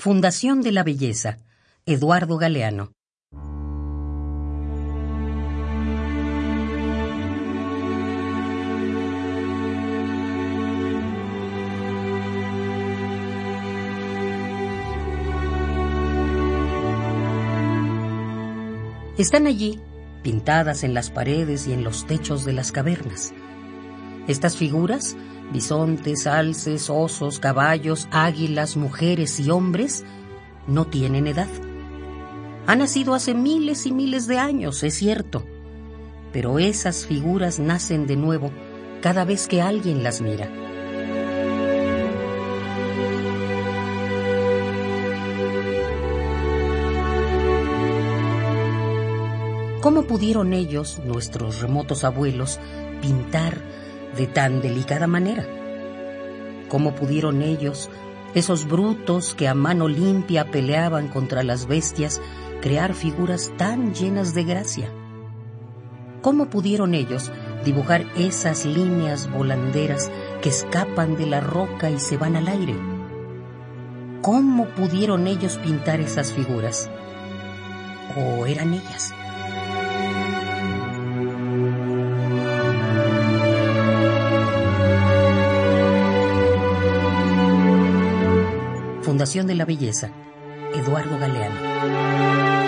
Fundación de la Belleza, Eduardo Galeano. Están allí, pintadas en las paredes y en los techos de las cavernas. Estas figuras, bisontes, alces, osos, caballos, águilas, mujeres y hombres, no tienen edad. Han nacido hace miles y miles de años, es cierto, pero esas figuras nacen de nuevo cada vez que alguien las mira. ¿Cómo pudieron ellos, nuestros remotos abuelos, pintar de tan delicada manera? ¿Cómo pudieron ellos, esos brutos que a mano limpia peleaban contra las bestias, crear figuras tan llenas de gracia? ¿Cómo pudieron ellos dibujar esas líneas volanderas que escapan de la roca y se van al aire? ¿Cómo pudieron ellos pintar esas figuras? ¿O eran ellas? Fundación de la Belleza, Eduardo Galeano.